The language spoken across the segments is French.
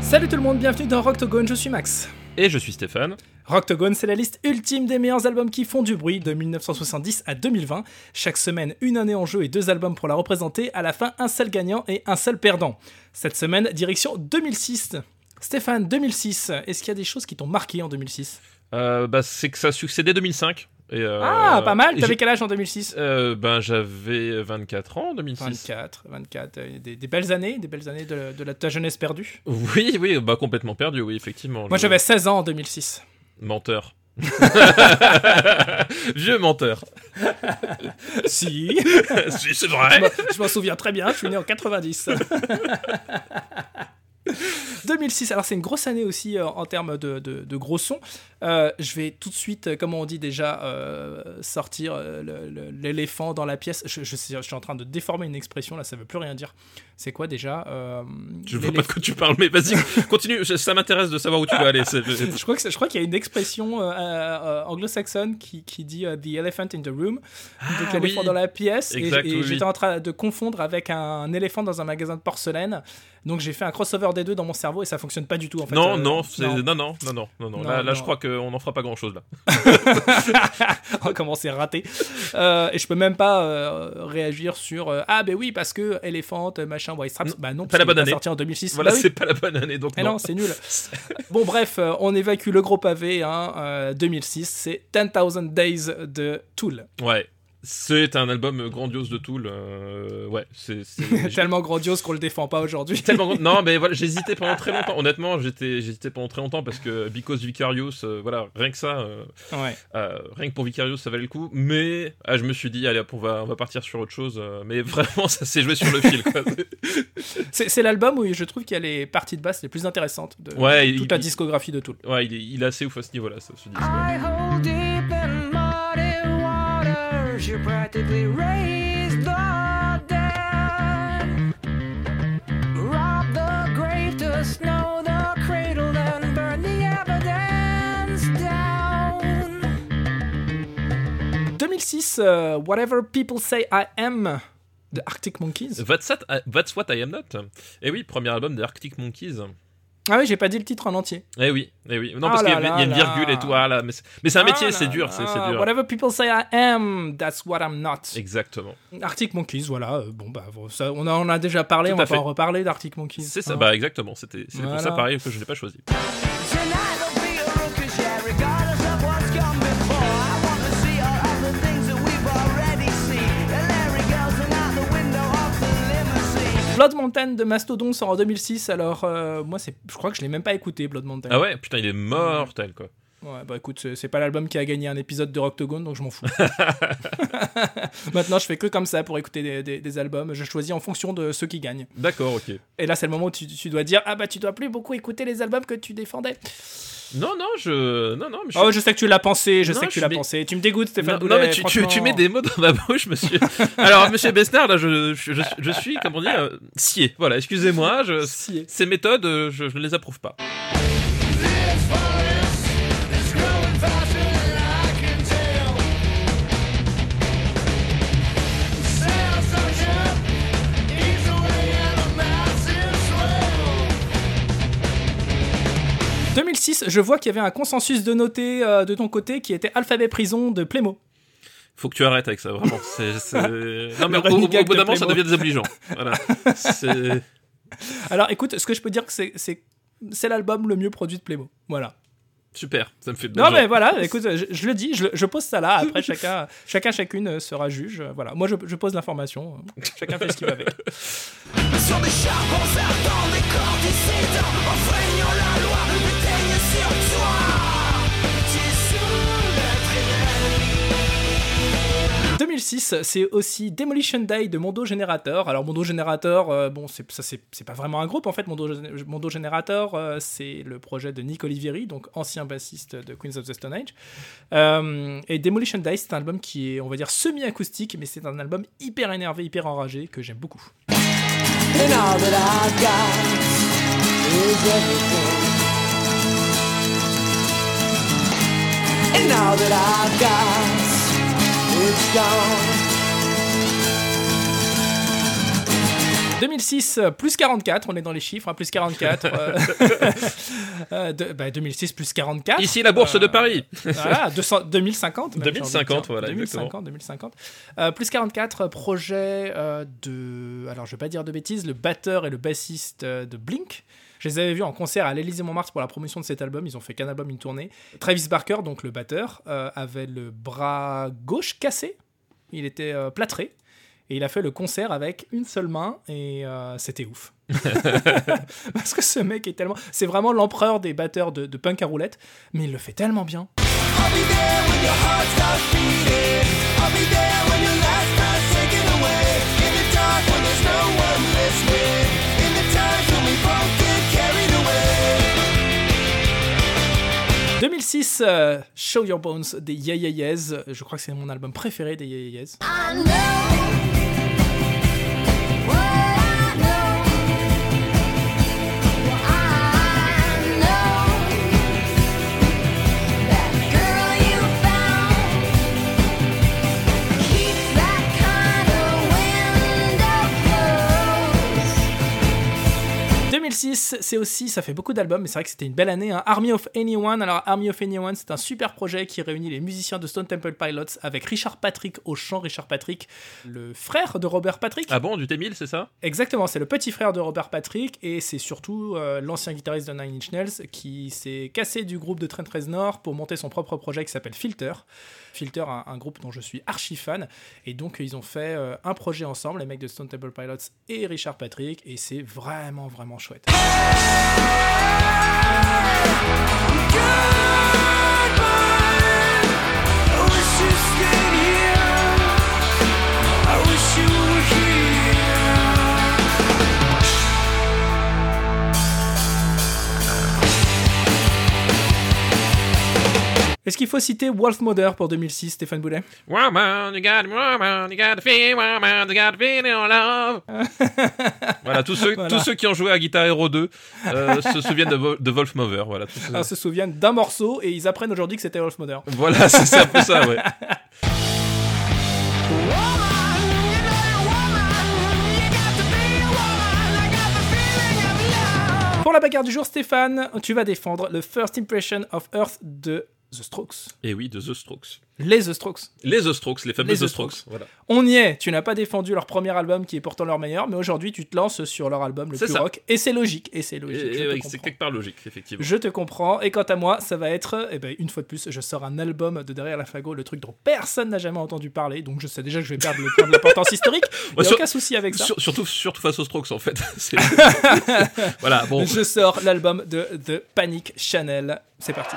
Salut tout le monde, bienvenue dans Rocktogone, je suis Max. Et je suis Stéphane. Rocktogone, c'est la liste ultime des meilleurs albums qui font du bruit de 1970 à 2020. Chaque semaine, une année en jeu et deux albums pour la représenter. À la fin, un seul gagnant et un seul perdant. Cette semaine, direction 2006. Stéphane, 2006, est-ce qu'il y a des choses qui t'ont marqué en 2006 Euh, bah, c'est que ça succédait 2005. Et, euh, Ah, pas mal T'avais quel âge en 2006 euh, Ben, j'avais 24 ans en 2006. 24, 24, euh, des, des belles années, des belles années de, de la, ta jeunesse perdue. Oui, oui, bah complètement perdu, oui, effectivement. Moi j'avais 16 ans en 2006. Menteur. Vieux menteur. si Si, c'est vrai. Je m'en souviens très bien, je suis né en 90. 2006, alors c'est une grosse année aussi euh, en termes de, de, de gros sons. Euh, je vais tout de suite, euh, comme on dit déjà, sortir l'éléphant dans la pièce. Je, je sais- je suis en train de déformer une expression, là ça veut plus rien dire. C'est quoi déjà Je vois pas de l'éléphant- quoi tu parles, mais vas-y, continue, ça m'intéresse de savoir où tu vas aller. je- crois qu'il y a une expression anglo-saxonne qui, qui dit the elephant in the room, donc Ah, l'éléphant oui. dans la pièce. Et- Exact, et oui, j'étais oui. en train de confondre avec un éléphant dans un magasin de porcelaine. Donc j'ai fait un crossover des deux dans mon cerveau et ça fonctionne pas du tout en fait. Non, Euh, non, c'est- non, non, non, non, non, Là, là, je crois qu'on n'en fera pas grand chose là. Oh, comment c'est raté. Euh, et je peux même pas euh, réagir sur ah ben oui parce que éléphant machin White Straps. Non, bah non, pas la bonne année. sorti en 2006. Voilà, Bah oui. c'est pas la bonne année, donc Eh non. non, c'est nul. bon, bref, on évacue le gros pavé. Hein, euh, 2006, c'est 10,000 Days de Tool. Ouais, c'est un album grandiose de Tool. euh, ouais, c'est Tellement grandiose qu'on le défend pas aujourd'hui. tellement grand- non mais voilà j'hésitais pendant très longtemps honnêtement j'étais j'hésitais pendant très longtemps parce que Because Vicarious euh, voilà rien que ça euh, ouais. euh, rien que pour Vicarious ça valait le coup mais ah, je me suis dit allez hop, on va on va partir sur autre chose mais vraiment ça s'est joué sur le fil. C'est l'album où je trouve qu'il y a les parties de basse les plus intéressantes de Ouais, il- toute la discographie de Tool. ouais il est, il est assez ouf à ce niveau là ça se dit You practically raise the dead. Rob the grave to snow the cradle, then burn the evidence down. 2006, euh, Whatever People Say I Am de Arctic Monkeys. That's, that- that's what I am not et oui premier album des Arctic Monkeys Ah oui, j'ai pas dit le titre en entier. eh oui eh oui non Ah parce qu'il y, a- y a une virgule là. et tout ah là mais c'est, mais c'est un métier Ah c'est dur là, c'est, c'est dur Whatever People Say I Am, that's what I'm not. exactement Arctic Monkeys, voilà. euh, bon, bah, ça, on, en a déjà parlé, Tout on va pas fait. en reparler d'Arctic Monkeys. C'est ça, hein. bah exactement, c'était c'est Voilà. pour ça pareil que je l'ai pas choisi. Blood Mountain de Mastodon sort en 2006, alors euh, moi je crois que je l'ai même pas écouté Blood Mountain. Ah ouais, putain, il est mortel quoi. Ouais, bah écoute, c'est- pas l'album qui a gagné un épisode de Rocktogone, donc je m'en fous. Maintenant, je fais que comme ça pour écouter des, des- des albums. Je choisis en fonction de ceux qui gagnent. D'accord, ok. Et là, c'est le moment où tu, tu dois dire Ah bah, tu dois plus beaucoup écouter les albums que tu défendais. Non, non, je. Non, non, mais je. Oh, je sais que tu l'as pensé, je Non, sais que tu l'as mets- pensé. Tu me dégoûtes, Stéphane non, Boulet. non, mais tu, tu, mets des mots dans ma bouche, monsieur. Alors, monsieur Besnard, là, je, je, je, suis, comment dire, euh, scié. Voilà, excusez-moi, je, ces méthodes, euh, je, je ne les approuve pas. « 2006, je vois qu'il y avait un consensus de noter euh, de ton côté qui était Alphabet Prison de Playmo. Faut que tu arrêtes avec ça, vraiment. C'est, c'est- Non, mais au, au, bout de d'un moment, ça devient désobligeant. Voilà. C'est. Alors écoute, ce que je peux dire, c'est c'est c'est l'album le mieux produit de Playmo. Voilà. Super, ça me fait Non genre- mais voilà, écoute, je, je le dis, je, pose ça là. Après chacun, chacun chacune euh, sera juge. euh, Voilà, moi je, je pose l'information. Chacun fait ce qu'il veut avec. Sur des charbons ardents, des corps dissidents, enfreignant la loi, 2006, c'est aussi Demolition Day de Mondo Generator. Alors Mondo Generator, euh, bon, c'est ça c'est pas vraiment un groupe en fait. Mondo, Mondo Generator, euh, c'est le projet de Nick Olivieri, donc ancien bassiste de Queens of the Stone Age. Euh, et Demolition Day, c'est un album qui est, on va dire, semi-acoustique, mais c'est un album hyper énervé, hyper enragé que j'aime beaucoup. It's gone. 2006 euh, plus 44, on est dans les chiffres, hein, plus 44. euh, euh, de- bah, 2006 plus 44. Ici, la bourse de Euh, Paris. Voilà, 200 2050. même, j'ai envie de 2050, dire. voilà, 2050, 2050. Euh, plus 44, projet euh, de. Alors, je vais pas dire de bêtises, le batteur et le bassiste euh, de Blink. Je les avais vus en concert à l'Élysée Montmartre pour la promotion de cet album. Ils ont fait qu'un album, une tournée. Travis Barker, donc le batteur, euh, avait le bras gauche cassé. Il était euh, plâtré. Et il a fait le concert avec une seule main et euh, c'était ouf. Parce que ce mec est tellement. C'est vraiment l'empereur des batteurs de, de punk à roulette, mais il le fait tellement bien. I'll be there when 2006, euh, Show Your Bones des Yeah Yeah Yeahs. Je crois que c'est mon album préféré des Yeah Yeah Yeahs. 2006, c'est aussi, ça fait beaucoup d'albums, mais c'est vrai que c'était une belle année. hein. Army of Anyone. Alors, Army of Anyone, c'est un super projet qui réunit les musiciens de Stone Temple Pilots avec Richard Patrick au chant. Richard Patrick, le frère de Robert Patrick. Ah bon, du T1000, c'est ça? Exactement, c'est le petit frère de Robert Patrick et c'est surtout euh, l'ancien guitariste de Nine Inch Nails qui s'est cassé du groupe de Trent Reznor pour monter son propre projet qui s'appelle Filter. Filter, un, un groupe dont je suis archi fan. Et donc, ils ont fait euh, un projet ensemble, les mecs de Stone Temple Pilots et Richard Patrick, et c'est vraiment, vraiment chouette. I Est-ce qu'il faut citer Wolf Mother pour 2006, Stéphane Boulet? Woman, you got woman, you got feeling, woman, you got the feeling of love. voilà, tous ceux, Voilà. tous ceux qui ont joué à Guitar Hero 2 euh, se souviennent de, Vo- de Wolf Mover. Voilà, tous Alors, se souviennent d'un morceau et ils apprennent aujourd'hui que c'était Wolf Mother. voilà c'est c'est un peu ça, ouais. Pour la bagarre du jour, Stéphane, tu vas défendre le First Impression of Earth de The Strokes. Et oui, de The Strokes. Les The Strokes. Les The Strokes, les fameux Les The The Strokes. Strokes. Voilà. On y est. Tu n'as pas défendu leur premier album qui est pourtant leur meilleur, mais aujourd'hui tu te lances sur leur album le plus ça. rock. Et c'est logique. Et c'est logique. ouais, c'est comprends. quelque part logique, effectivement. Je te comprends. Et quant à moi, ça va être, eh ben, une fois de plus, je sors un album de derrière la fagot, le truc dont personne n'a jamais entendu parler. Donc je sais déjà que je vais perdre le point de l'importance historique. Ouais, sur- aucun souci avec ça. Sur- surtout, surtout face aux Strokes, en fait. Voilà, bon. Je sors l'album de The Panic Channel. C'est parti.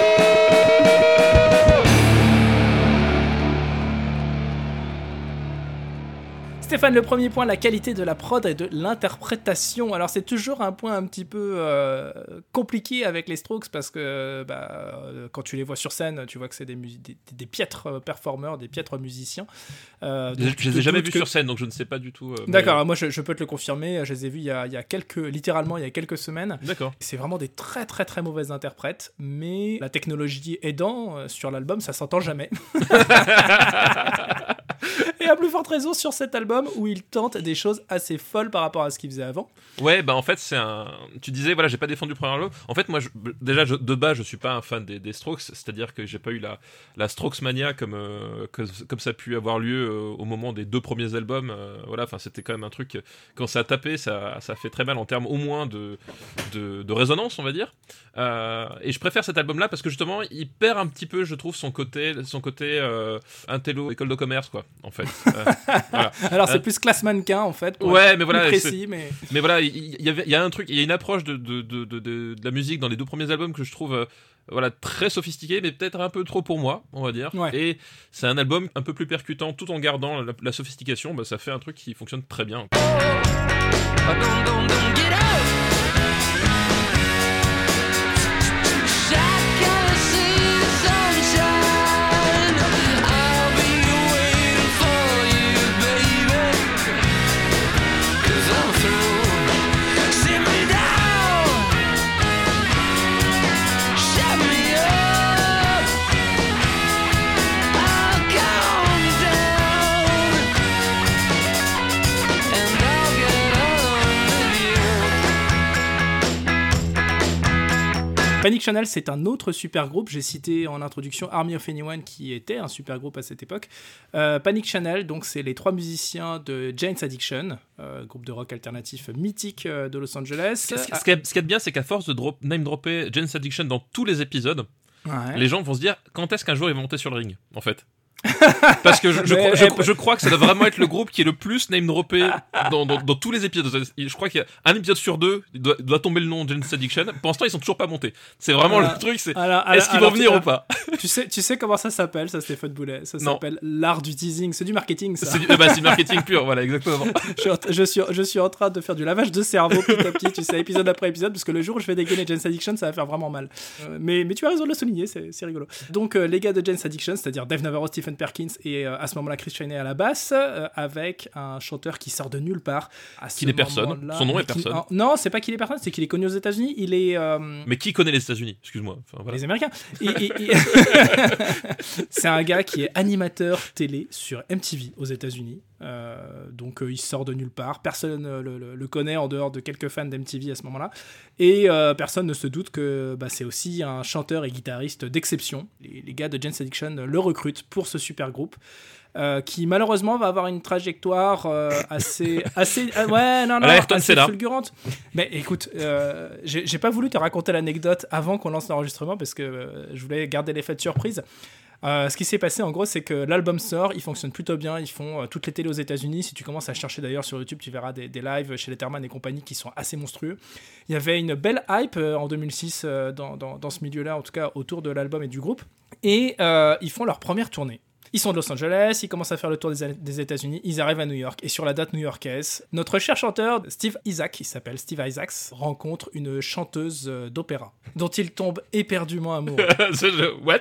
Stéphane, le premier point, la qualité de la prod et de l'interprétation. Alors c'est toujours un point un petit peu euh, compliqué avec les Strokes parce que bah, euh, quand tu les vois sur scène, tu vois que c'est des, des, des piètres euh, performeurs, des piètres musiciens. Euh, Je, je les ai jamais vus que- sur scène, donc je ne sais pas du tout. euh, D'accord, moi je, je peux te le confirmer, je les ai vus il y a, il y a quelques, littéralement il y a quelques semaines. D'accord. C'est vraiment des très très très mauvais interprètes, mais la technologie aidant, sur l'album, ça s'entend jamais. À plus forte raison sur cet album où il tente des choses assez folles par rapport à ce qu'il faisait avant. Ouais, bah en fait, c'est un. Tu disais, voilà, j'ai pas défendu le premier album. En fait, moi, déjà, de base, je suis pas un fan des, Strokes, c'est-à-dire que j'ai pas eu la, la Strokes mania comme, euh, comme ça a pu avoir lieu euh, au moment des deux premiers albums. euh, voilà, enfin, c'était quand même un truc. Quand ça a tapé, ça, ça fait très mal en termes au moins de, de, de résonance, on va dire. Et je préfère cet album-là parce que justement, il perd un petit peu, je trouve, son côté, son côté intello, école de commerce, quoi, en fait. Euh, voilà. Alors c'est Euh, plus classe mannequin en fait. pour Ouais, mais voilà, Plus précis, mais. mais voilà, il y, a un truc, il y a une approche de, de, de, de, de- de la musique dans les deux premiers albums que je trouve euh, voilà, très sophistiquée, mais peut-être un peu trop pour moi, on va dire. Ouais. Et c'est un album un peu plus percutant tout en gardant la, la sophistication, bah, ça fait un truc qui fonctionne très bien. Panic Channel, c'est un autre super groupe. J'ai cité en introduction Army of Anyone, qui était un super groupe à cette époque. Euh, Panic Channel, donc c'est les trois musiciens de Jane's Addiction, euh, groupe de rock alternatif mythique euh, de Los Angeles. Ce qui est ce qui est bien, c'est qu'à force de drop, name dropper Jane's Addiction dans tous les épisodes, Ouais. les gens vont se dire quand est-ce qu'un jour ils vont monter sur le ring, en fait? Parce que je, je crois, je- je crois que ça doit vraiment être le groupe qui est le plus name droppé dans, dans, dans tous les épisodes. Je crois qu'il y a un épisode sur deux, doit, doit tomber le nom de Jane's Addiction. Pour l'instant, ils sont toujours pas montés. C'est vraiment Alors, le truc, c'est est-ce qu'ils vont venir ou pas? tu sais, tu sais comment ça s'appelle, ça, Stéphane Boulet? Ça s'appelle l'art du teasing. C'est du marketing, ça. C'est du, eh ben, c'est du marketing pur, voilà, exactement. je, suis en- je, suis, je suis en train de faire du lavage de cerveau petit à petit, tu sais, épisode après épisode, parce que le jour où je vais dégainer Jane's Addiction, ça va faire vraiment mal. Euh, mais, mais tu as raison de le souligner, c'est rigolo. Donc, euh, les gars de Jane's Addiction, c'est-à-dire Dave Navarro, Stephen Perkins et euh, à ce moment-là Chris Chaney à la basse, euh, avec un chanteur qui sort de nulle part. Qu'il est personne. Son nom est personne. ah, non, c'est pas qu'il est personne, c'est qu'il est connu aux États-Unis. Il est. euh, Mais qui connaît les États-Unis? Excuse-moi. Enfin, voilà. les Américains. Et- et- et- c'est un gars qui est animateur télé sur MTV aux États-Unis. Euh, donc euh, il sort de nulle part. Personne euh, le, le- le connaît en dehors de quelques fans d'MTV à ce moment-là. Et euh, personne ne se doute que bah, c'est aussi un chanteur et guitariste d'exception. Les, les gars de Jane's Addiction le recrutent pour ce super groupe. qui malheureusement va avoir une trajectoire assez assez ouais non non assez fulgurante mais écoute j'ai pas voulu te raconter l'anecdote avant qu'on lance l'enregistrement parce que je voulais garder l'effet de surprise euh, ce qui s'est passé en gros, c'est que l'album sort, il fonctionne plutôt bien, ils font euh, toutes les télés aux États-Unis. Si tu commences à chercher d'ailleurs sur YouTube, tu verras des, lives chez Letterman et compagnie qui sont assez monstrueux. Il y avait une belle hype euh, en 2006 euh, dans, dans- dans ce milieu-là, en tout cas autour de l'album et du groupe. Et ils font leur première tournée. Ils sont de Los Angeles, ils commencent à faire le tour des, des États-Unis, ils arrivent à New York. Et sur la date new-yorkaise, notre cher chanteur, Steve Isaac, il s'appelle Steve Isaacs, rencontre une chanteuse euh, d'opéra, dont il tombe éperdument amoureux. What?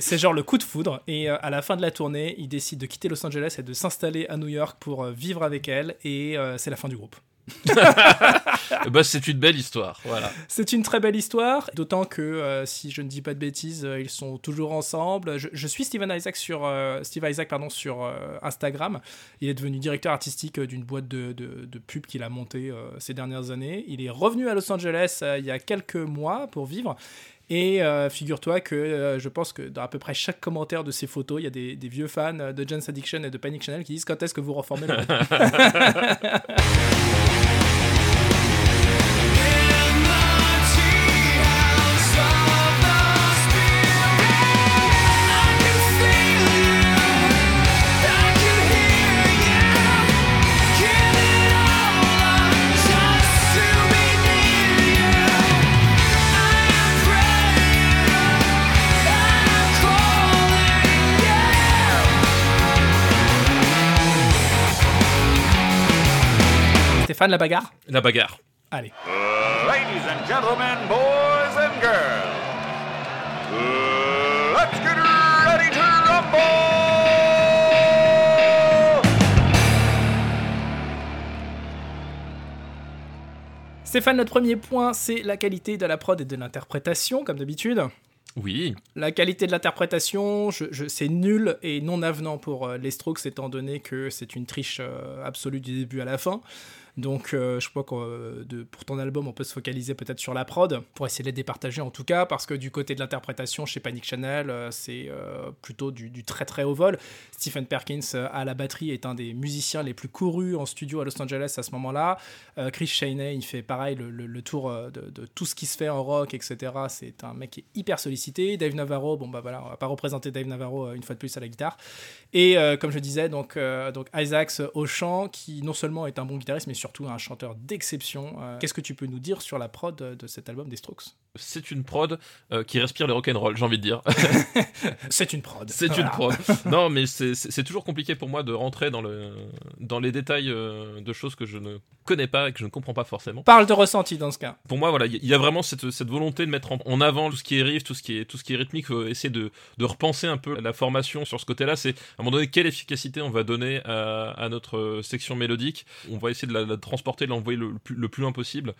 C'est genre le coup de foudre. Et euh, à la fin de la tournée, il décide de quitter Los Angeles et de s'installer à New York pour euh, vivre avec elle. Et c'est la fin du groupe. Bah, c'est une belle histoire. Voilà. C'est une très belle histoire, d'autant que, euh, si je ne dis pas de bêtises, euh, ils sont toujours ensemble. Je, suis Steven Isaac sur, euh, Isaac, pardon, sur Instagram. Il est devenu directeur artistique d'une boîte de, de, de pub qu'il a montée ces dernières années. Il est revenu à Los Angeles il y a quelques mois pour vivre. Et euh, figure-toi que euh, je pense que dans à peu près chaque commentaire de ces photos, il y a des, des vieux fans de Jane's Addiction et de Panic Channel qui disent quand est-ce que vous reformez le Stéphane, la bagarre? La bagarre. Allez. Ladies and gentlemen, boys and girls, let's get ready to rumble! Stéphane, notre premier point, c'est la qualité de la prod et de l'interprétation, comme d'habitude. Oui. La qualité de l'interprétation, je, je- c'est nul et non avenant pour euh, les Strokes, étant donné que c'est une triche euh, absolue du début à la fin. Donc, euh, je crois que euh, pour ton album, on peut se focaliser peut-être sur la prod, pour essayer de les départager en tout cas, parce que du côté de l'interprétation, chez Panic Channel, euh, c'est plutôt du, très très haut vol. Stephen Perkins à la batterie est un des musiciens les plus courus en studio à Los Angeles à ce moment-là. Chris Chaney, il fait pareil le, tour de, tout ce qui se fait en rock, etc. C'est un mec qui est hyper sollicité. Dave Navarro, bon bah voilà, on va pas représenter Dave Navarro une fois de plus à la guitare. Et comme je disais, donc, euh, donc Isaacs au chant, qui non seulement est un bon guitariste, mais surtout un chanteur d'exception. Euh, Qu'est-ce que tu peux nous dire sur la prod de cet album des Strokes? C'est une prod euh, qui respire le rock'n'roll, j'ai envie de dire. C'est une prod. C'est Voilà. une prod. Non, mais c'est- toujours compliqué pour moi de rentrer dans, le, dans les détails euh, de choses que je ne connais pas et que je ne comprends pas forcément. Parle de ressenti dans ce cas. Pour moi, voilà, il y- a vraiment cette, cette volonté de mettre en, avant tout ce qui est riff, tout ce qui est, tout ce qui est rythmique, faut essayer de, de repenser un peu la formation sur ce côté-là. C'est à un moment donné quelle efficacité on va donner à, à notre euh, section mélodique. On va essayer de la, la transporter, de l'envoyer le, le plus loin possible.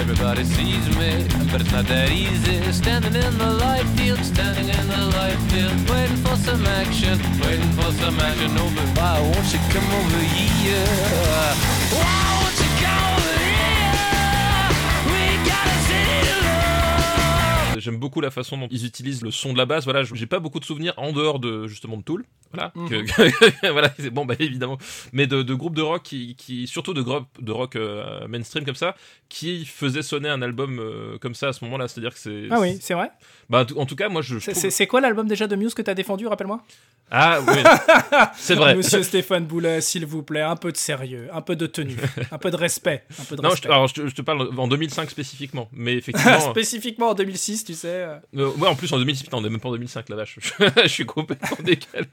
Everybody sees me, but it's not that easy. Standing in the light field, standing in the light field, waiting for some action, waiting for some action. Over why won't you come over here? Why j'aime beaucoup la façon dont ils utilisent le son de la basse. Voilà, j'ai pas beaucoup de souvenirs en dehors de justement de Tool. Voilà, Mhm. que- voilà, c'est bon, bah évidemment, mais de, de groupes de rock qui, qui surtout de groupes de rock euh, mainstream comme ça, qui faisaient sonner un album euh, comme ça à ce moment-là. C'est-à-dire que c'est. Ah oui, c'est vrai. Bah, en tout- cas, moi, je. je C'est- trouve- quoi l'album déjà de Muse que t'as défendu, rappelle-moi? Ah oui, c'est vrai. Monsieur Stéphane Boulet, s'il vous plaît, un peu de sérieux, un peu de tenue, un peu de respect, un peu de Non, je, alors je te, je te parle en 2005 spécifiquement, mais effectivement. Spécifiquement en 2006, tu sais. euh. euh, ouais, en plus en 2006, putain, on est même pas en 2005, la vache. je suis complètement décalé.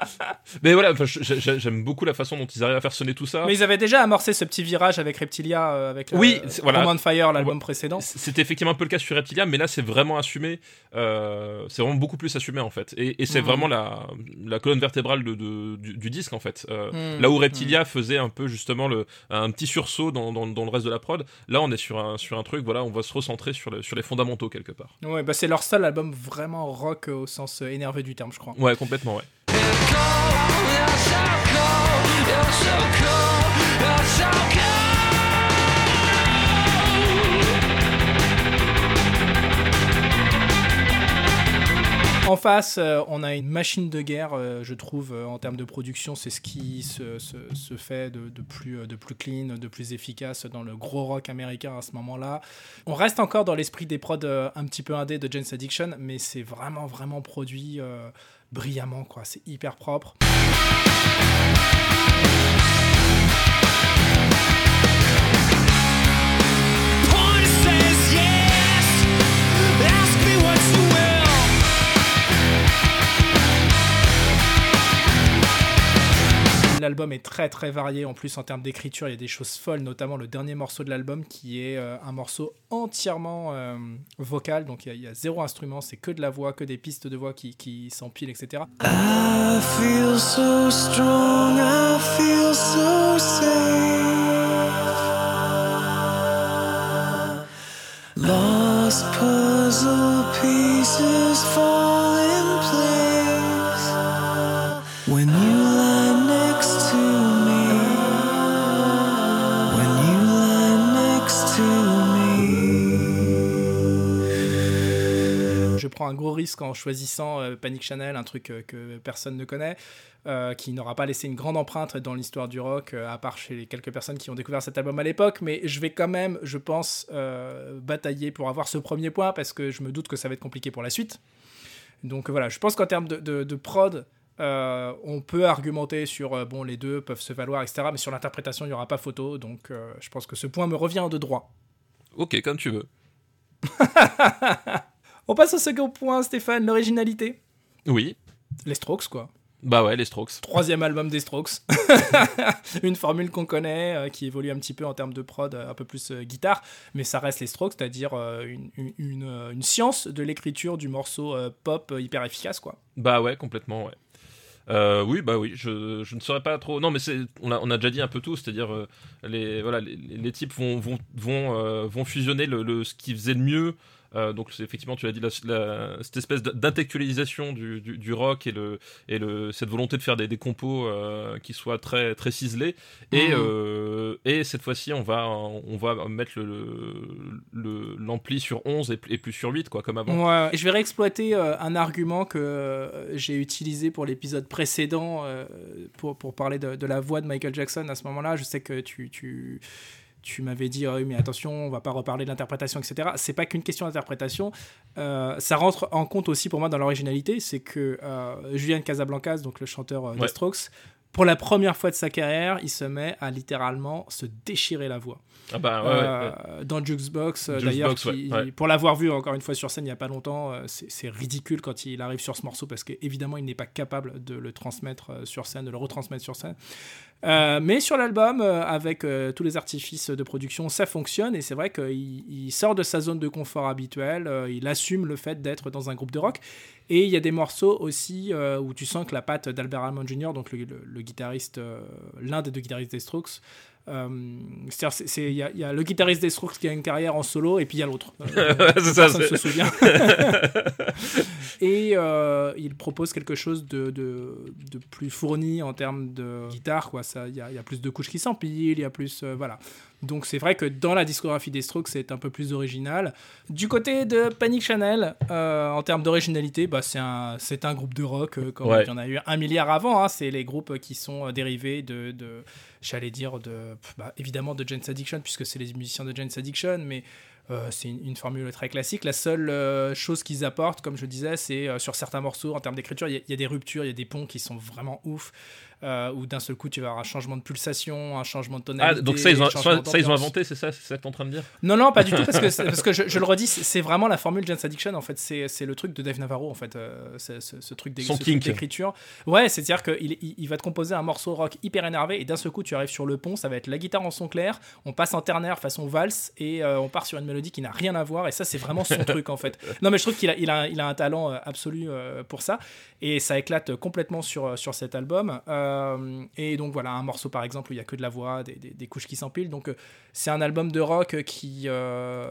mais voilà, j'aime beaucoup la façon dont ils arrivent à faire sonner tout ça. Mais ils avaient déjà amorcé ce petit virage avec Reptilia, euh, avec Oui, euh, voilà. Fire, l'album précédent. C'était effectivement un peu le cas sur Reptilia, mais là c'est vraiment assumé. euh, c'est vraiment beaucoup plus assumé en fait. Et, et c'est Mhm. vraiment la, la colonne vertébrale de, de- du, du disque en fait. Euh, Mhm. Là où Reptilia faisait un peu justement le, un petit sursaut dans, dans- dans le reste de la prod, là on est sur un, sur un truc, voilà, on va se recentrer sur, le- sur les fondamentaux quelque part. Ouais, bah c'est leur seul album vraiment rock au sens énervé du terme, je crois. Ouais, complètement, ouais. En face, euh, on a une machine de guerre, euh, je trouve, euh, en termes de production. C'est ce qui se, fait de, plus, clean, de plus efficace dans le gros rock américain à ce moment-là. On reste encore dans l'esprit des prods un petit peu indé de Jane's Addiction, mais c'est vraiment, vraiment produit brillamment, quoi. C'est hyper propre. L'album est très très varié en plus en termes d'écriture, il y a des choses folles, notamment le dernier morceau de l'album qui est euh, un morceau entièrement euh, vocal, donc il y a- zéro instrument, c'est que de la voix, que des pistes de voix qui, qui s'empilent, etc. I feel so strong, I feel so safe. Puzzle pieces fall un gros risque en choisissant euh, Panic Channel, un truc euh, que personne ne connaît, euh, qui n'aura pas laissé une grande empreinte dans l'histoire du rock, à part chez les quelques personnes qui ont découvert cet album à l'époque. Mais je vais quand même, je pense, batailler pour avoir ce premier point parce que je me doute que ça va être compliqué pour la suite. Donc voilà, je pense qu'en termes de, de- de prod, euh, on peut argumenter sur euh, bon, les deux peuvent se valoir, etc. Mais sur l'interprétation, il n'y aura pas photo. Donc euh, je pense que ce point me revient de droit. Ok, comme tu veux. On passe au second point, Stéphane, l'originalité. Oui. Les Strokes, quoi. Bah ouais, les Strokes. Troisième album des Strokes. une formule qu'on connaît, euh, qui évolue un petit peu en termes de prod, euh, un peu plus euh, guitare, mais ça reste les Strokes, c'est-à-dire euh, une, une- une, science de l'écriture du morceau pop hyper efficace, quoi. Bah ouais, complètement, ouais. Oui, bah oui, je, je ne saurais pas trop. Non, mais on a, on a déjà dit un peu tout, c'est-à-dire les, voilà, les, les types vont, vont, vont, vont fusionner le, le- ce qui faisait le mieux. Euh, donc effectivement, tu l'as dit, la, la- cette espèce d'intellectualisation du, du, du rock et, le, et le, cette volonté de faire des, des compos euh, qui soient très, très ciselés. Et, Mhm. euh, et cette fois-ci, on va, on va mettre le, l'ampli sur 11 et, et plus sur 8, quoi, comme avant. Ouais, et je vais réexploiter un argument que j'ai utilisé pour l'épisode précédent pour, pour parler de, de la voix de Michael Jackson à ce moment-là. Je sais que tu, tu, tu m'avais dit, oui, mais attention, on va pas reparler de l'interprétation, etc. C'est pas qu'une question d'interprétation. Euh, ça rentre en compte aussi pour moi dans l'originalité. C'est que euh, Julian Casablancas, donc le chanteur euh, des. Strokes, pour la première fois de sa carrière, il se met à littéralement se déchirer la voix. Ah bah ouais, ouais. Euh, dans Jukebox, d'ailleurs, pour l'avoir vu encore une fois sur scène il n'y a pas longtemps, c'est ridicule quand il arrive sur ce morceau parce qu'évidemment il n'est pas capable de le transmettre sur scène, de le retransmettre sur scène. Euh, mais sur l'album, euh, avec euh, tous les artifices de production, ça fonctionne et c'est vrai qu'il il sort de sa zone de confort habituelle, il assume le fait d'être dans un groupe de rock. Et il y a des morceaux aussi où tu sens que la patte d'Albert Hammond Jr., donc le, guitariste, l'un des deux guitaristes des Strokes, c'est-à-dire, c'est- il y, a- il y a le guitariste des Strokes qui a une carrière en solo et puis il y a l'autre. Euh, ça, se souvient. et euh, il propose quelque chose de, de, de plus fourni en termes de guitare. quoi. Ça, Il y, y a plus de couches qui s'empilent, il y a plus. euh, voilà. Donc c'est vrai que dans la discographie des Strokes, c'est un peu plus original. Du côté de Panic Channel, euh, en termes d'originalité, bah, c'est un, c'est un groupe de rock, euh, comme Ouais. il y en a eu un milliard avant. hein. C'est les groupes qui sont euh, dérivés de, de j'allais dire, de, bah, évidemment de Jane's Addiction, puisque c'est les musiciens de Jane's Addiction, mais euh, c'est une, une formule très classique. La seule euh, chose qu'ils apportent, comme je disais, c'est euh, sur certains morceaux, en termes d'écriture, il y, a- il y a des ruptures, il y a des ponts qui sont vraiment ouf. Où d'un seul coup tu vas avoir un changement de pulsation, un changement de Ah, tonalité. donc ça, ils ont, un changement ça, ça, ils ont d'ambiance. inventé, c'est ça, c'est ça que t'es en train de dire? Non, non, pas du tout, parce que, parce que je, je le redis, c'est vraiment la formule Jane's Addiction, en fait. C'est c'est le truc de Dave Navarro, en fait, ce, ce truc d'écriture. Ouais, c'est-à-dire qu'il il, il va te composer un morceau rock hyper énervé, et d'un seul coup, tu arrives sur le pont, ça va être la guitare en son clair, on passe en ternaire façon valse, et on part sur une qui n'a rien à voir, et ça, c'est vraiment son truc, en fait. Non, mais je trouve qu'il a, il a, il a un talent euh, absolu euh, pour ça, et ça éclate complètement sur, sur cet album. Euh, et donc, voilà, un morceau, par exemple, où il y a que de la voix, des, des- couches qui s'empilent, donc euh, c'est un album de rock qui euh,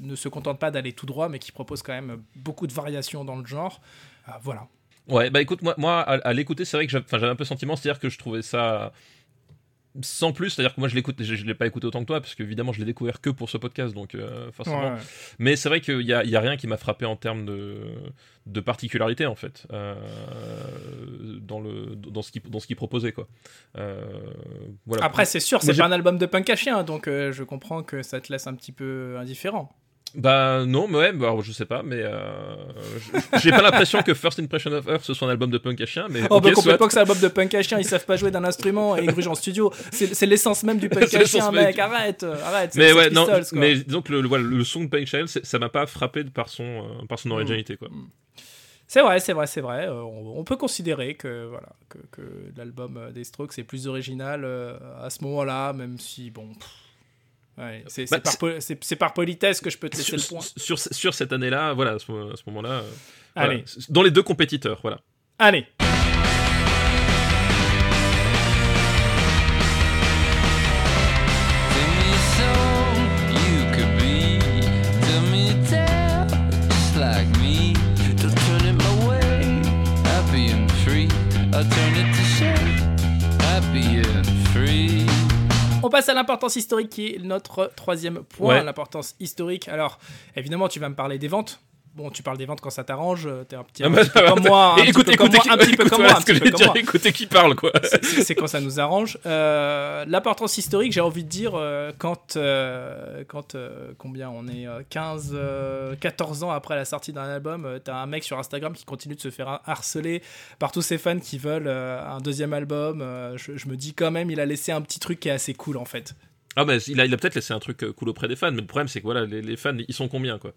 ne se contente pas d'aller tout droit, mais qui propose quand même beaucoup de variations dans le genre. Euh, voilà. Ouais, bah écoute, moi, moi à, à l'écouter, c'est vrai que j'avais un peu sentiment, c'est-à-dire que je trouvais ça sans plus, c'est-à-dire que moi je l'écoute, je, je l'ai pas écouté autant que toi, parce qu'évidemment je l'ai découvert que pour ce podcast, donc euh, forcément. Mais c'est vrai qu'il y a, y a rien qui m'a frappé en termes de, de particularité en fait euh, dans le dans ce qui dans ce qu'il proposait quoi. Euh, voilà. Après, c'est sûr, c'est pas un album de punk à chien, donc je comprends que ça te laisse un petit peu indifférent. Bah non, mais ouais, bah, je sais pas, mais euh, j'ai pas l'impression que First Impression of Earth ce soit un album de punk à chien, mais Oh, ok, bah, complètement que c'est un album de punk à chien, ils savent pas jouer d'un instrument et ils grugent en studio. C'est l'essence même du punk à chien, mec, du- arrête, euh, arrête. Mais ouais, non, Pistols, mais disons que le, le, voilà, le son de Punk c'est- ça m'a pas frappé par son, euh, par son originalité quoi. C'est vrai, c'est vrai, c'est vrai. Euh, on, on peut considérer que voilà que, que l'album des Strokes est plus original à ce moment-là, même si bon. pff, ouais, c'est c'est Bah, par, c'est- par politesse que je peux te laisser Sur, le point. sur, sur cette année-là, voilà, à ce, moment-là, euh, voilà. Dans les deux compétiteurs, voilà. allez. Passe à l'importance historique qui est notre troisième point. Ouais. L'importance historique. Alors, évidemment, tu vas me parler des ventes. Bon, tu parles des ventes quand ça t'arrange. euh, T'es un petit, un petit peu comme moi, un petit écoute, comme moi, un petit peu comme moi, un petit comme moi. écoutez qui parle quoi. c'est quand ça nous arrange. Euh, L'importance historique, j'ai envie de dire, euh, quand, euh, quand euh, combien on est euh, 15, euh, 14 ans après la sortie d'un album, t'as un mec sur Instagram qui continue de se faire harceler par tous ses fans qui veulent un deuxième album. je, je me dis quand même, il a laissé un petit truc qui est assez cool en fait. Ah mais il a, il a peut-être laissé un truc cool auprès des fans, mais le problème c'est que voilà, les, les fans ils sont combien quoi?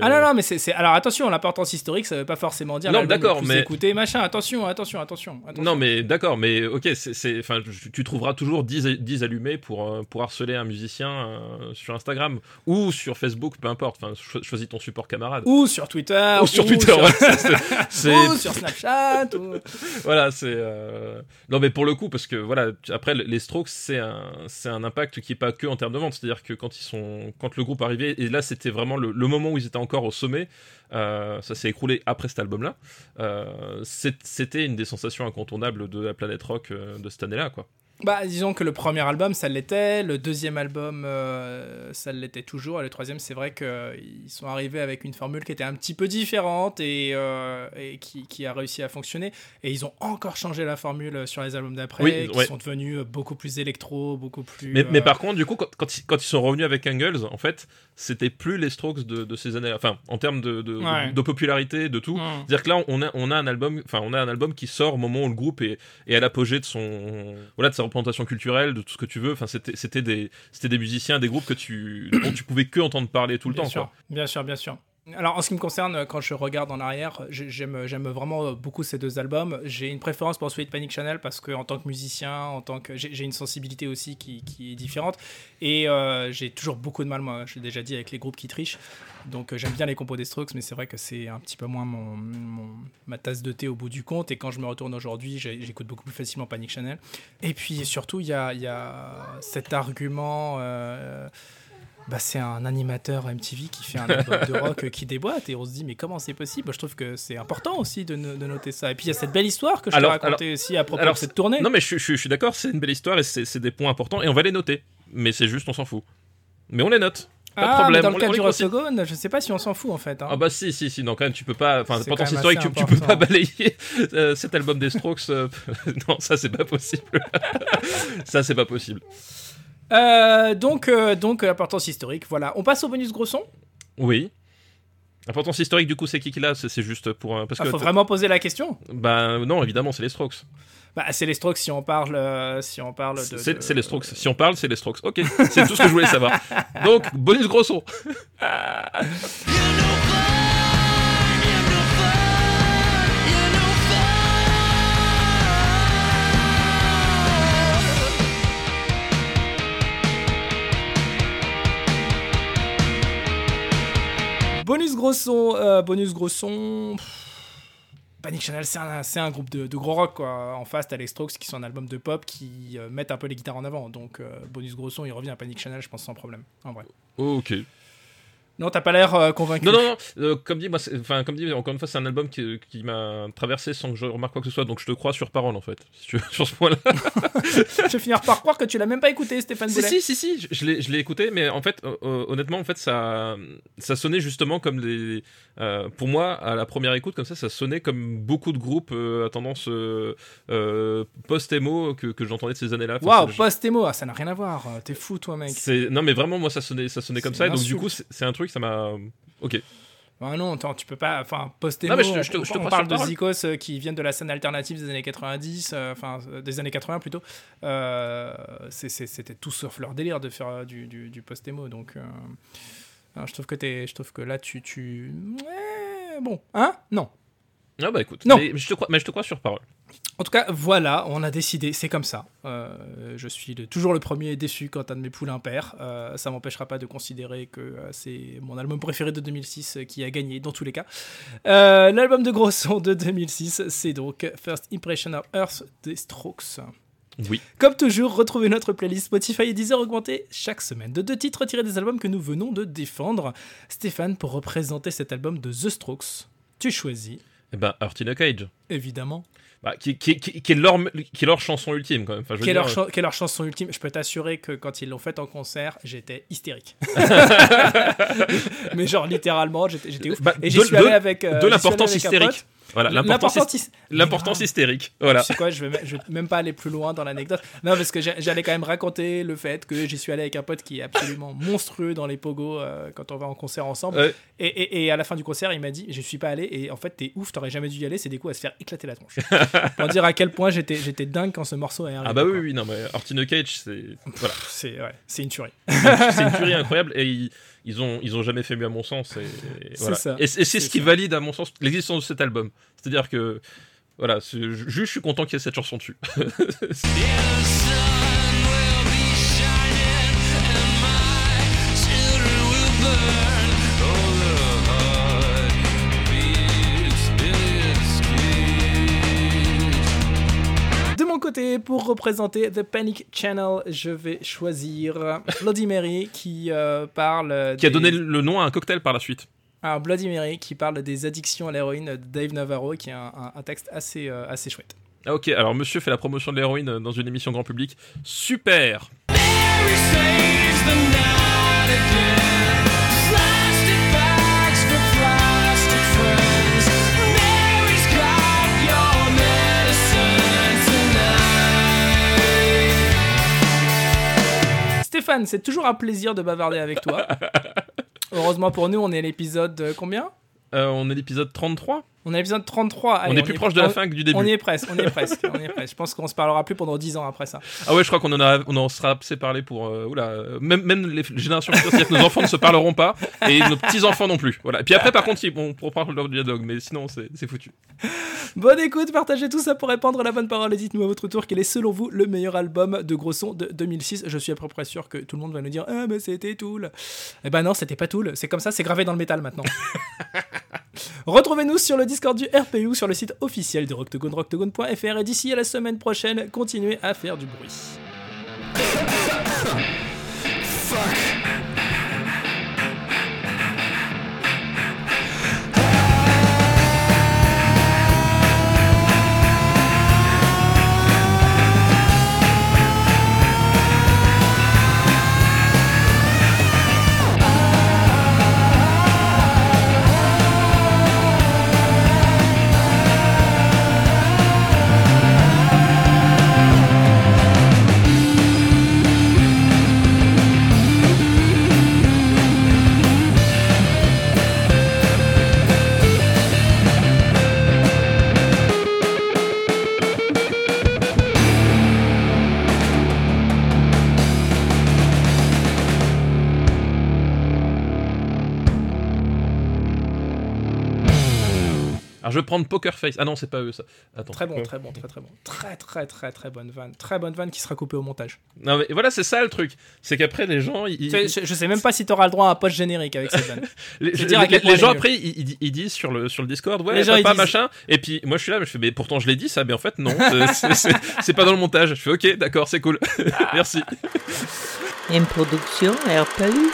Ah non, non, mais c'est. Alors attention, l'importance historique, ça veut pas forcément dire Non, d'accord, mais- écouté, machin. Attention, attention, attention. attention. Non mais d'accord, mais ok, c'est, c'est- enfin, tu, trouveras toujours 10, 10 allumés pour, euh, pour harceler un musicien euh, sur Instagram ou sur Facebook, peu importe. Enfin, cho- choisis ton support camarade. Ou sur Twitter. Ou sur Twitter, sur- c'est- ou sur Snapchat. ou- voilà, c'est euh, non mais pour le coup parce que voilà, après les Strokes c'est un c'est un impact qui est pas que en termes de vente, c'est-à-dire que quand ils sont quand le groupe arrivait et là c'était vraiment le, le moment où ils étaient encore au sommet, euh, ça s'est écroulé après cet album-là. Euh, c'était une des sensations incontournables de la planète rock euh, de cette année-là quoi. Bah, disons que le premier album, ça l'était. Le deuxième album, euh, ça l'était toujours. Et le troisième, c'est vrai qu'ils sont arrivés avec une formule qui était un petit peu différente et, euh, et qui, qui a réussi à fonctionner. Et ils ont encore changé la formule sur les albums d'après, Oui, qui ouais. sont devenus beaucoup plus électro, beaucoup plus. Mais, mais par contre, du coup, quand, quand ils sont revenus avec Angles, en fait, c'était plus les Strokes de, de ces années-là. Enfin, en termes de, de, Ouais. de- de popularité, de tout. C'est-à-dire que là, on a, on a un album, enfin, on a un album qui sort au moment où le groupe est, est à l'apogée de son, voilà, de sa représentation culturelle, de tout ce que tu veux. Enfin, c'était, c'était des, c'était des musiciens, des groupes que tu, dont tu pouvais que entendre parler tout le bien temps, sûr, quoi. Bien sûr, bien sûr. Alors, en ce qui me concerne, quand je regarde en arrière, j'ai- j'aime j'aime vraiment beaucoup ces deux albums. J'ai une préférence pour celui de Panic Channel parce que, en tant que musicien, en tant que j'ai une sensibilité aussi qui, est différente. Et euh, j'ai toujours beaucoup de mal, moi, je l'ai déjà dit, avec les groupes qui trichent. Donc, euh, j'aime bien les compos des Strokes, mais c'est vrai que c'est un petit peu moins mon, ma tasse de thé au bout du compte. Et quand je me retourne aujourd'hui, j'écoute beaucoup plus facilement Panic Channel. Et puis, surtout, il y a, y cet argument. euh, bah, c'est un animateur MTV qui fait un album de rock qui déboîte et on se dit mais comment c'est possible? Je trouve que c'est important aussi de, no- de noter ça. Et puis il y a cette belle histoire que je t'ai Alors- racontée aussi à propos alors, de cette tournée. Non, mais je, je- je suis d'accord, c'est une belle histoire et c'est c'est des points importants et on va les noter. Mais c'est juste, on s'en fout. Mais on les note. Pas de ah, problème. dans on le les- cas on du. Octogone, je sais pas si on s'en fout en fait. hein. Ah bah si, si, si, non, quand même, tu peux pas... Enfin, quand même historique, tu, tu peux pas balayer euh, cet album des Strokes. euh, non, ça, c'est pas possible. ça, c'est pas possible. Euh, donc, euh, donc euh, importance historique. Voilà. On passe au bonus gros son? Oui. Importance historique, du coup, c'est qui qui l'a? C'est juste pour... Parce Il que... Ah, faut vraiment poser la question. Bah non, évidemment, c'est les Strokes. Bah, c'est les Strokes si on parle, euh, si on parle de. C'est de- c'est les Strokes. Si on parle, c'est les Strokes. Ok, c'est tout ce que je voulais savoir. Donc, bonus gros son. Bonus gros son, euh, bonus gros son. Pff, Panic Channel, c'est un, groupe de, gros rock. En face, t'as les Strokes qui sont un album de pop qui euh, mettent un peu les guitares en avant. Donc, euh, bonus gros son, il revient à Panic Channel, je pense sans problème. En vrai. Ok. Non, t'as pas l'air euh, convaincu. Non, non, non. euh, comme dit, moi, enfin, comme dit, encore une fois, c'est un album qui, qui m'a traversé sans que je remarque quoi que ce soit. Donc, je te crois sur parole, en fait, si tu veux, sur ce point-là. je vais finir par croire que tu l'as même pas écouté, Stéphane si, Boulet. si, si, si, je- je l'ai, je l'ai écouté, mais en fait, euh, honnêtement, en fait, ça, ça sonnait justement comme les. pour moi, à la première écoute, comme ça, ça sonnait comme beaucoup de groupes à tendance post-émo que, que j'entendais de ces années-là. Waouh, c'est- post-émo, ah, ça n'a rien à voir. T'es fou, toi, mec. Non mais vraiment moi ça sonnait ça sonnait comme ça et donc du coup c'est un truc ça m'a ok non, attends, tu peux pas. Enfin, post-émo, Non, mais je te- je te- on, parle de. Zikos euh, qui viennent de la scène alternative des années 90, euh, enfin euh, des années 80 plutôt. Euh, C'était tout sauf leur délire de faire du, du, du post-émo. Donc, alors, je trouve que t'es, je trouve que là, tu, tu, ouais, bon, hein, non. Ah bah écoute Non. mais je te crois mais je te crois sur parole En tout cas, voilà, on a décidé, c'est comme ça. Euh, je suis le- toujours le premier déçu quand un de mes poulains perd. Euh, ça m'empêchera pas de considérer que euh, c'est mon album préféré de 2006 euh, qui a gagné dans tous les cas. L'album de gros son de 2006, c'est donc First Impression of Earth des Strokes. oui Comme toujours, retrouvez notre playlist Spotify et Deezer augmentée chaque semaine de deux titres tirés des albums que nous venons de défendre. Stéphane, pour représenter cet album de The Strokes, tu choisis, et ben Heart in a Cage évidemment, bah, qui, qui, qui, qui est leur qui est leur chanson ultime quand même enfin, je veux Quelle dire, leur, chanson ultime Je peux t'assurer que quand ils l'ont faite en concert, j'étais hystérique. Mais genre littéralement, j'étais ouf. Bah, Et j'y de- suis allé avec euh, de j'y l'importance hystérique. Voilà l'importance hystérique voilà Tu sais quoi, je vais, je vais même pas aller plus loin dans l'anecdote. Non, parce que j'allais quand même raconter le fait que j'y suis allé avec un pote qui est absolument monstrueux dans les pogos euh, quand on va en concert ensemble. Ouais. Et, et- et à la fin du concert, il m'a dit Je suis pas allé et en fait, t'es ouf, t'aurais jamais dû y aller, c'est des coups à se faire éclater la tronche. Pour dire à quel point j'étais j'étais dingue quand ce morceau est arrivé. ah bah oui quoi. oui non mais Heart in a Cage c'est voilà C'est ouais, c'est une tuerie. c'est une tuerie incroyable et ils ont ils ont jamais fait mieux à mon sens et, et C'est voilà. ça. et, et c'est ce qui ça. valide à mon sens l'existence de cet album c'est à dire que voilà juste je suis content qu'il y ait cette chanson dessus côté, pour représenter The Panic Channel, je vais choisir Bloody Mary qui euh, parle. qui a donné le nom à un cocktail par la suite Alors, Bloody Mary qui parle des addictions à l'héroïne de Dave Navarro, qui est un, un- un texte assez, euh, assez chouette. Ah, ok, alors monsieur fait la promotion de l'héroïne dans une émission grand public. Super Stéphane, c'est toujours un plaisir de bavarder avec toi. Heureusement pour nous, on est à l'épisode euh, combien? Euh, On est l'épisode 33 On est à l'épisode 33. Allez, On est plus proche de la on- fin que du On début. y est presque, on y est presque, on y est presque. Je pense qu'on se parlera plus pendant 10 ans après ça. Ah ouais, je crois qu'on en, a, on en sera assez parlé pour... euh, oula, euh, même, même les générations futures, c'est-à-dire que nos enfants ne se parleront pas et nos petits-enfants non plus. Voilà. Et puis après, par contre, ils vont reprendre leur dialogue, mais sinon, c'est c'est foutu. Bonne écoute, partagez tout ça pour répandre la bonne parole et dites-nous à votre tour quel est selon vous le meilleur album de gros son de 2006. Je suis à peu près sûr que tout le monde va nous dire Ah, mais c'était Tool. Eh ben non, c'était pas Tool. C'est comme ça, c'est gravé dans le métal maintenant. Retrouvez-nous sur le Discord du RPU, sur le site officiel de Rocktogone, rocktogone.fr. Et d'ici à la semaine prochaine, continuez à faire du bruit. Je vais prendre Poker Face. Ah non, c'est pas eux ça. Attends. Très bon, très bon, très très bon. Très très très très bonne vanne. Très bonne vanne qui sera coupée au montage. Non mais voilà, c'est ça le truc. C'est qu'après les gens, ils, Je, je sais même pas si t'auras le droit à un post générique avec cette vanne. les, je gens après, ils, ils- ils disent sur le sur le Discord, ouais, Les gens, papa disent- machin. Et puis moi je suis là, mais je fais, mais pourtant je l'ai dit ça, mais en fait non, c'est c'est pas dans le montage. Je fais, ok, d'accord, c'est cool, merci. Une production RPU.